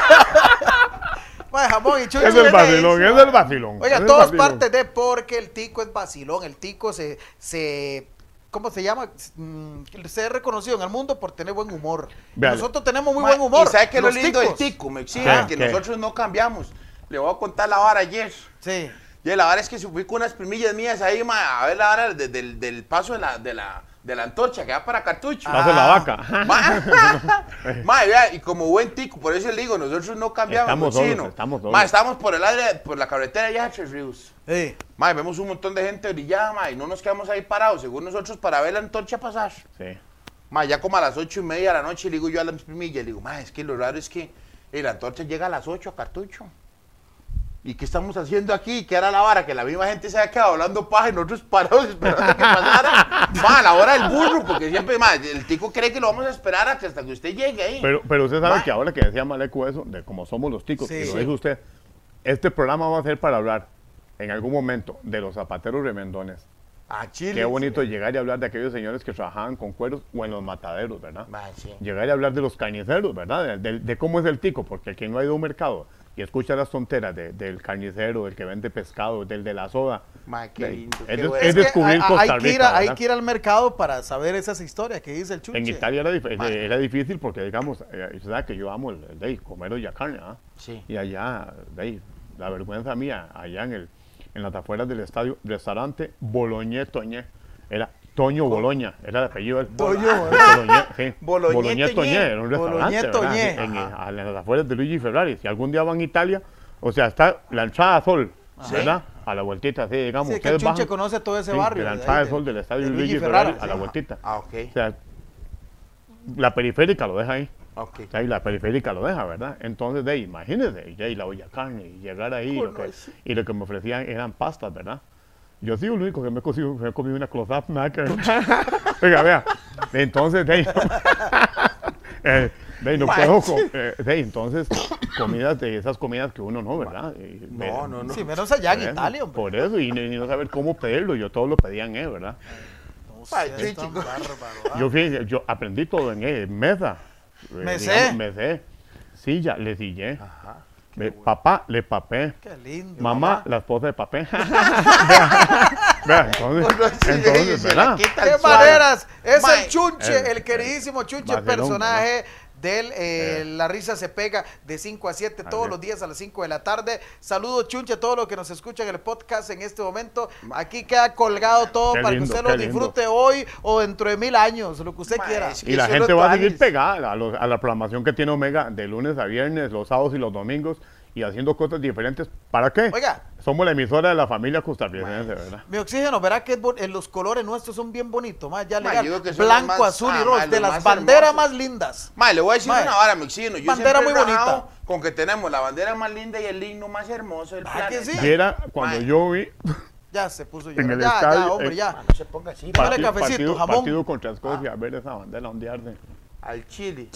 Speaker 1: Mae, jamón y Chunche.
Speaker 2: Es el vacilón, es el vacilón.
Speaker 1: Oiga,
Speaker 2: es el
Speaker 1: todo es
Speaker 2: vacilón.
Speaker 1: parte de porque el tico es vacilón. El tico se, se ¿cómo se llama? Mm, Se es reconocido en el mundo por tener buen humor. Nosotros tenemos muy
Speaker 3: Ma,
Speaker 1: buen humor.
Speaker 3: ¿Y sabe qué es lo lindo del
Speaker 1: ticos.
Speaker 3: tico? Me exige que
Speaker 2: ¿Qué?
Speaker 3: nosotros no cambiamos. Le voy a contar la vara ayer.
Speaker 1: Sí.
Speaker 3: Y la vara es que subí con unas primillas mías ahí, ma, a ver la vara de- del, del paso de la, de, la, de la antorcha que va para cartucho.
Speaker 2: Pase la
Speaker 1: Ah.
Speaker 2: vaca.
Speaker 3: Ma, *laughs* ma, vea, y como buen tico, por eso le digo, nosotros no cambiamos.
Speaker 2: Estamos
Speaker 3: los
Speaker 2: solos, estamos solos.
Speaker 3: Ma, estamos por el área, por la carretera allá de Tres Ríos.
Speaker 1: Sí.
Speaker 3: Ma, vemos un montón de gente orillada, ma, y no nos quedamos ahí parados, según nosotros, para ver la antorcha pasar.
Speaker 2: Sí.
Speaker 3: Ma, ya como a las ocho y media de la noche, le digo yo a las primillas, le digo, ma, es que lo raro es que eh, la antorcha llega a las ocho a cartucho. ¿Y qué estamos haciendo aquí? ¿Qué era la vara? Que la misma gente se había quedado hablando paja y nosotros parados *laughs* esperando que pasara. ma, a la hora del burro, porque siempre, ma, el tico cree que lo vamos a esperar hasta que usted llegue ahí.
Speaker 2: Pero, pero usted sabe
Speaker 3: Ma.
Speaker 2: que ahora que decía Maleco eso, de cómo somos los ticos,
Speaker 1: Sí.
Speaker 2: y lo dijo usted, este programa va a ser para hablar en algún momento de los zapateros remendones.
Speaker 3: a Chile.
Speaker 2: Qué bonito llegar y hablar de aquellos señores que trabajaban con cueros o en los mataderos, ¿verdad?
Speaker 3: Ma, sí.
Speaker 2: Llegar y hablar de los carniceros, ¿verdad? De, de- de cómo es el tico, porque que no ha ido a un mercado y escucha las tonteras de- del carnicero, del que vende pescado, del de la soda.
Speaker 3: Ma, qué lindo,
Speaker 2: es
Speaker 3: qué
Speaker 2: de-
Speaker 3: bueno.
Speaker 2: es
Speaker 1: que
Speaker 2: descubrir
Speaker 1: hay, que ir
Speaker 2: Rica,
Speaker 1: a, hay
Speaker 2: ¿verdad?
Speaker 1: que ir al mercado para saber esas historias que dice el Chunche.
Speaker 2: En Italia era,
Speaker 3: Ma.
Speaker 2: era difícil porque, digamos, eh, que yo amo el, el de comer ya carne, ¿ah?
Speaker 3: Sí.
Speaker 2: Y allá, de ahí, la vergüenza mía, allá en, el, en las afueras del estadio, restaurante Boloñé Toñé, era Toño Boloña, era el apellido del
Speaker 1: Toño
Speaker 2: Boloñé, sí. *laughs*
Speaker 3: Boloñé
Speaker 2: Boloñé
Speaker 3: Toñé.
Speaker 2: Era un
Speaker 1: Boloñé
Speaker 2: restaurante.
Speaker 1: Toñé.
Speaker 2: En, en- a las afueras de Luigi Ferrari. Si algún día van a Italia, o sea, está la entrada a Sol. ¿verdad? A la vueltita, así, digamos.
Speaker 1: Sí, que el
Speaker 2: ustedes
Speaker 1: Chunche
Speaker 2: bajan-
Speaker 1: conoce todo ese
Speaker 2: sí,
Speaker 1: barrio.
Speaker 2: La entrada de Sol del estadio
Speaker 1: de
Speaker 2: Luigi,
Speaker 1: Luigi
Speaker 2: Ferrari,
Speaker 1: Ferrari,
Speaker 2: a la vueltita.
Speaker 3: Ah, ok.
Speaker 2: O sea, la periférica lo deja ahí.
Speaker 3: Ok.
Speaker 2: O sea, y la periférica lo deja, ¿verdad? Entonces, de ahí, imagínense, y, de ahí la olla carne, y llegar ahí, y lo, que, y lo que me ofrecían eran pastas, ¿verdad? Yo soy el único que me he comido, me he comido una close-up, ver. *laughs* Oiga, vea, entonces, de ahí, *laughs* eh, de ahí no puedo, eh, de ahí, entonces, comidas de esas comidas que uno no, ¿verdad? Y,
Speaker 3: No, no, no.
Speaker 1: Sí, menos allá en Italia, hombre.
Speaker 2: Por eso, y, no- y no saber cómo pedirlo, yo todo lo pedían, ¿eh? ¿verdad?
Speaker 1: No
Speaker 3: Ay,
Speaker 1: seas
Speaker 3: sí, chico.
Speaker 1: bárbaro, ¿ah?
Speaker 2: Yo, yo aprendí todo en eh, mesa. eh,
Speaker 1: Me
Speaker 2: digamos,
Speaker 1: sé.
Speaker 2: Me sé. Silla, le sillé.
Speaker 3: Ajá.
Speaker 2: Ve, Papá, le papé.
Speaker 1: Qué lindo.
Speaker 2: Mamá, la esposa de papé. *laughs* Vea, entonces, entonces, ¿verdad?
Speaker 1: ¡Qué maneras! Es el Chunche,
Speaker 2: eh,
Speaker 1: el queridísimo Chunche, personaje él. Eh, La risa se pega de 5 a 7 todos los días a las 5 de la tarde. Saludos, Chunche, a todos los que nos escuchan en el podcast en este momento. Aquí queda colgado todo
Speaker 2: Qué
Speaker 1: para
Speaker 2: lindo,
Speaker 1: que usted lo
Speaker 2: lindo.
Speaker 1: disfrute hoy o dentro de mil años, lo que usted
Speaker 3: Ma,
Speaker 1: quiera.
Speaker 2: Y la gente va a seguir pegada a, los- a la programación que tiene Omega de lunes a viernes, los sábados y los domingos, y haciendo cosas diferentes. ¿Para qué?
Speaker 1: Oiga.
Speaker 2: Somos la emisora de la familia costarricense, ¿verdad?
Speaker 1: Mi oxígeno, verá que en los colores nuestros son bien bonitos, más ya
Speaker 3: Ma,
Speaker 1: legal.
Speaker 3: yo son
Speaker 1: Blanco,
Speaker 3: más-
Speaker 1: azul y
Speaker 3: ah,
Speaker 1: rojo,
Speaker 3: ma,
Speaker 1: de las
Speaker 3: más
Speaker 1: banderas más lindas.
Speaker 3: Mae, le voy a decir
Speaker 1: Mae,
Speaker 3: una vara, mi oxígeno. Yo
Speaker 1: bandera muy bonita.
Speaker 3: Con que tenemos la bandera más linda y el himno más hermoso del
Speaker 1: ¿Ah,
Speaker 3: planeta.
Speaker 1: que sí?
Speaker 2: Viera cuando yo vi *laughs*
Speaker 1: Ya se puso
Speaker 2: el
Speaker 1: Ya,
Speaker 2: estadio,
Speaker 1: ya, hombre,
Speaker 2: eh,
Speaker 1: ya.
Speaker 3: No se ponga así.
Speaker 1: Dale
Speaker 2: partido,
Speaker 1: cafecito,
Speaker 2: partido-
Speaker 1: jamón.
Speaker 2: partido contra Escocia, ver esa bandera ondearse.
Speaker 3: Al chile.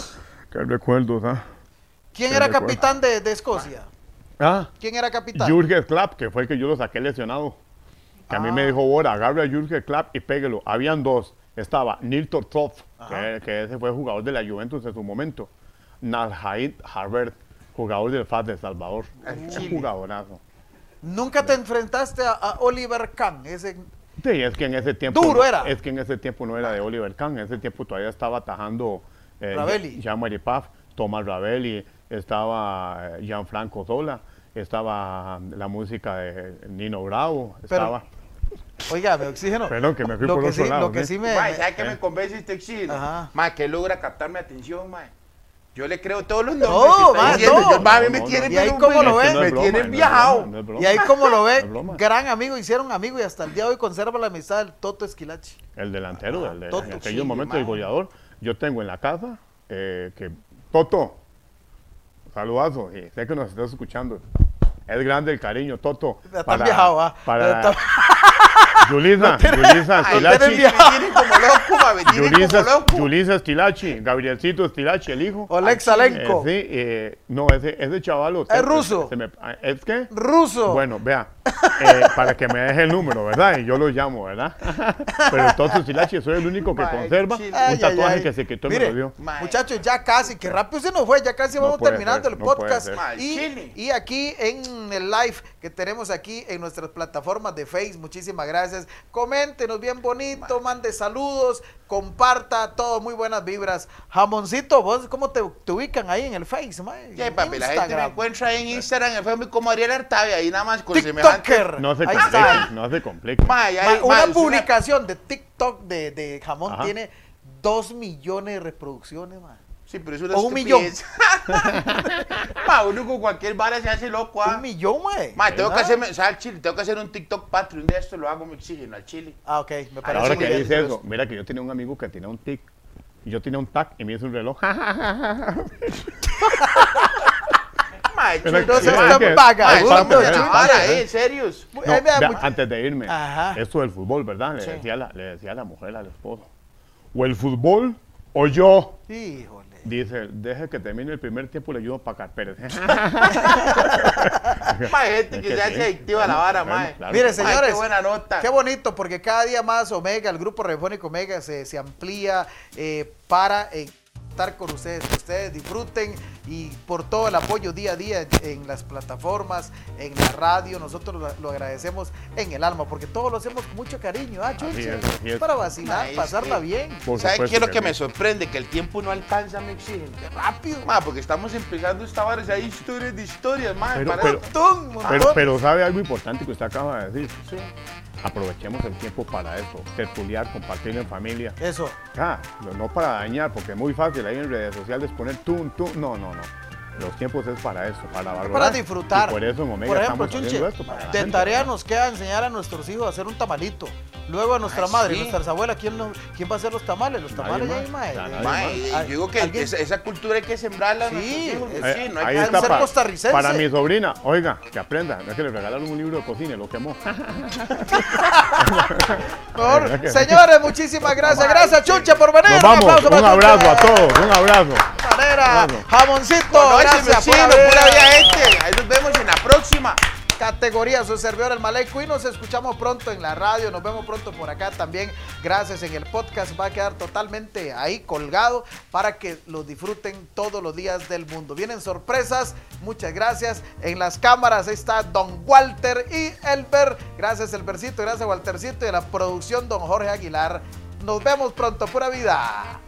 Speaker 2: Qué recuerdos, ¿ah?
Speaker 1: ¿Quién era capitán de, de Escocia?
Speaker 2: Ah,
Speaker 1: ¿Quién era capitán?
Speaker 2: Jürgen Klopp, que fue el que yo lo saqué lesionado. Que a mí me
Speaker 1: Ah.
Speaker 2: dijo, Bora, agarre a Jürgen Klopp y péguelo. Habían dos. Estaba Neil Tortov, que, que ese fue jugador de la Juventus en su momento. Nalhaid Harvard, jugador del FAS de Salvador.
Speaker 3: Al
Speaker 2: Un jugadorazo.
Speaker 1: Nunca te enfrentaste a, a Oliver Kahn, ese
Speaker 2: Sí, es que en ese tiempo.
Speaker 1: Duro
Speaker 2: no-
Speaker 1: era.
Speaker 2: Es que en ese tiempo no era de Oliver Kahn. En ese tiempo todavía estaba atajando. Eh,
Speaker 1: Ravelli.
Speaker 2: Jean-Marie Paf, Tomás Ravelli, estaba eh, Gianfranco Zola, estaba um, la música de Nino Bravo, estaba.
Speaker 1: Oiga, mi oxígeno.
Speaker 2: Perdón, que me fui
Speaker 1: lo
Speaker 2: por
Speaker 1: que
Speaker 2: otro
Speaker 1: sí,
Speaker 2: lado,
Speaker 1: Lo que
Speaker 2: ¿sí?
Speaker 1: sí me.
Speaker 3: Mae, ¿sabe qué
Speaker 2: eh.
Speaker 3: me convence este oxígeno? Mae, que logra captar mi atención, mae. Yo le creo todos los nombres. Yo,
Speaker 2: No,
Speaker 3: me
Speaker 2: no,
Speaker 3: tienen
Speaker 1: no. Y ahí cómo lo
Speaker 3: me-
Speaker 1: ve.
Speaker 2: no es
Speaker 3: Me tienen viajado.
Speaker 1: Y ahí como lo
Speaker 2: No
Speaker 1: ve,
Speaker 2: es broma.
Speaker 1: gran amigo, hicieron amigo y hasta el día de hoy conserva la amistad del Toto Esquilachi.
Speaker 2: El delantero,
Speaker 1: Ah,
Speaker 2: el de,
Speaker 1: Toto,
Speaker 2: en
Speaker 3: sí,
Speaker 2: aquellos momentos el goleador. Yo tengo en la casa eh, que Toto, saludazo, sé que nos estás escuchando. Es grande el cariño, Toto.
Speaker 1: Ya están viajado, ah.
Speaker 2: Para
Speaker 1: está- *laughs*
Speaker 2: Yulisa, Yulisa
Speaker 3: como
Speaker 2: Yulisa. Yulisa Estilachi, Gabrielcito Estilachi, el hijo.
Speaker 1: Oleg
Speaker 2: Eh,
Speaker 1: Salenko.
Speaker 2: sí, eh, no, ese, ese chavalo.
Speaker 1: Es ruso.
Speaker 2: se me- ah, ¿Es qué?
Speaker 1: Ruso.
Speaker 2: Bueno, vea, eh, para que me deje el número, ¿verdad? Y yo lo llamo, ¿verdad? *laughs* Pero entonces, Estilachi, soy el único que conserva un
Speaker 1: Ay,
Speaker 2: tatuaje
Speaker 1: ay.
Speaker 2: que se quitó y
Speaker 1: Mire,
Speaker 2: me lo dio.
Speaker 1: Muchachos, ya casi, que rápido se nos fue, ya casi
Speaker 2: No
Speaker 1: vamos terminando
Speaker 2: ser,
Speaker 1: el
Speaker 2: no
Speaker 1: podcast. Y, y aquí en el live que tenemos aquí en nuestras plataformas de Facebook, muchísimas gracias. Coméntenos bien bonito, mande saludos, comparta, todo, muy buenas vibras. Jamoncito, ¿vos cómo te, te ubican ahí en el Face?
Speaker 3: Ya, papi, la gente me encuentra en Instagram, en Facebook como Ariel Artavia, ahí nada más con semejante.
Speaker 1: TikToker.
Speaker 2: No se
Speaker 1: Ahí
Speaker 2: no se.
Speaker 3: Mae, ahí,
Speaker 1: una
Speaker 3: mae,
Speaker 1: publicación de TikTok de, de jamón
Speaker 2: Ajá.
Speaker 1: tiene dos millones de reproducciones, man.
Speaker 3: Sí, pero es una
Speaker 1: O un millón.
Speaker 3: estupidez. *laughs* Ma, uno con cualquier vara se hace loco, ah.
Speaker 1: Un millón, mae.
Speaker 3: Ma, tengo que
Speaker 1: ¿Verdad?
Speaker 3: hacerme, o sea, al chile, tengo que hacer un TikTok Patreon de esto, lo hago, me exigen al chile.
Speaker 1: Ah, ok, me parece
Speaker 2: Ahora
Speaker 1: muy
Speaker 2: que
Speaker 1: bien.
Speaker 2: dice eso, mira que yo tenía un amigo que tenía un tic. Y yo tenía un tac y me hizo un reloj. *laughs*
Speaker 3: Chulo,
Speaker 1: Entonces,
Speaker 3: estamos
Speaker 1: chulo.
Speaker 3: vara, eh, serios.
Speaker 2: No,
Speaker 1: vea,
Speaker 2: antes de irme,
Speaker 1: Ajá.
Speaker 2: esto del fútbol, ¿verdad? Le,
Speaker 1: Sí.
Speaker 2: decía la, le decía la mujer al esposo. O el fútbol o yo.
Speaker 1: Híjole.
Speaker 2: Dice, deje que termine el primer tiempo, le ayudo a pagar Pérez. *laughs* *laughs*
Speaker 3: Hay gente
Speaker 2: Es
Speaker 3: que
Speaker 2: que
Speaker 3: se
Speaker 2: sí.
Speaker 3: hace adictiva a la vara,
Speaker 2: bueno, claro.
Speaker 1: Mire, señores,
Speaker 3: qué buena nota.
Speaker 1: Qué bonito, porque cada día más Omega, el grupo radiofónico Omega, se, se amplía eh, para eh, estar con ustedes. Que ustedes disfruten y por todo el apoyo día a día en las plataformas, en la radio. Nosotros lo, agradecemos en el alma, porque todo lo hacemos con mucho cariño. ¿ah, Chuchi?
Speaker 2: es, así es.
Speaker 1: Para vacilar,
Speaker 3: Ma,
Speaker 1: pasarla
Speaker 3: que-
Speaker 1: bien.
Speaker 3: ¿Sabes qué es lo
Speaker 2: que
Speaker 3: me sorprende? Que el tiempo no alcanza, me exigen.
Speaker 1: Rápido.
Speaker 3: Ma, porque estamos empezando esta sea, hay historias de historias, ma.
Speaker 2: Pero-. Pero, pero sabe algo importante que usted acaba de decir.
Speaker 3: Sí.
Speaker 2: Aprovechemos el tiempo para eso, tertuliar, compartir en familia.
Speaker 1: Eso.
Speaker 2: Ah, no, no para dañar, porque es muy fácil ahí en redes sociales poner tú, tú. No, no, no. Los tiempos es para eso, para valorar.
Speaker 1: Para disfrutar.
Speaker 2: Y por eso en Omega
Speaker 1: Por ejemplo,
Speaker 2: estamos
Speaker 1: Chunche,
Speaker 2: haciendo esto. para la
Speaker 1: de
Speaker 2: gente,
Speaker 1: tarea
Speaker 2: ¿verdad?
Speaker 1: nos queda enseñar a nuestros hijos a hacer un tamalito. Luego a nuestra
Speaker 3: Ay,
Speaker 1: madre,
Speaker 3: sí.
Speaker 1: nuestras abuelas, ¿quién, no- ¿quién va a hacer los tamales? Los
Speaker 2: Nadie
Speaker 1: tamales ya hay, mae.
Speaker 3: Yo digo que esa, esa cultura hay que sembrarla
Speaker 1: Sí,
Speaker 3: hijos.
Speaker 1: eh,
Speaker 3: sí, no hay que-
Speaker 1: ser
Speaker 2: para,
Speaker 1: costarricense.
Speaker 2: para mi sobrina. Oiga, que aprenda. No es que le regalaron un libro de cocina y lo quemó. *laughs*
Speaker 1: Por-
Speaker 2: ¿Verdad que-
Speaker 1: Señores, muchísimas gracias. Gracias, Chucha, por venir.
Speaker 2: Nos vamos.
Speaker 1: aplauso
Speaker 2: Un
Speaker 1: para
Speaker 2: abrazo a todos. Un abrazo.
Speaker 1: Manera, jamoncito,
Speaker 3: No, ese
Speaker 1: gracias
Speaker 3: pura vida, gente. Ahí nos vemos en la próxima.
Speaker 1: categoría su servidor el Maleco y nos escuchamos pronto en la radio, nos vemos pronto por acá también, gracias en el podcast, va a quedar totalmente ahí colgado para que lo disfruten todos los días del mundo. Vienen sorpresas, muchas gracias. En las cámaras está Don Walter y Elber, gracias Elbercito, gracias Waltercito y en la producción Don Jorge Aguilar. Nos vemos pronto, pura vida.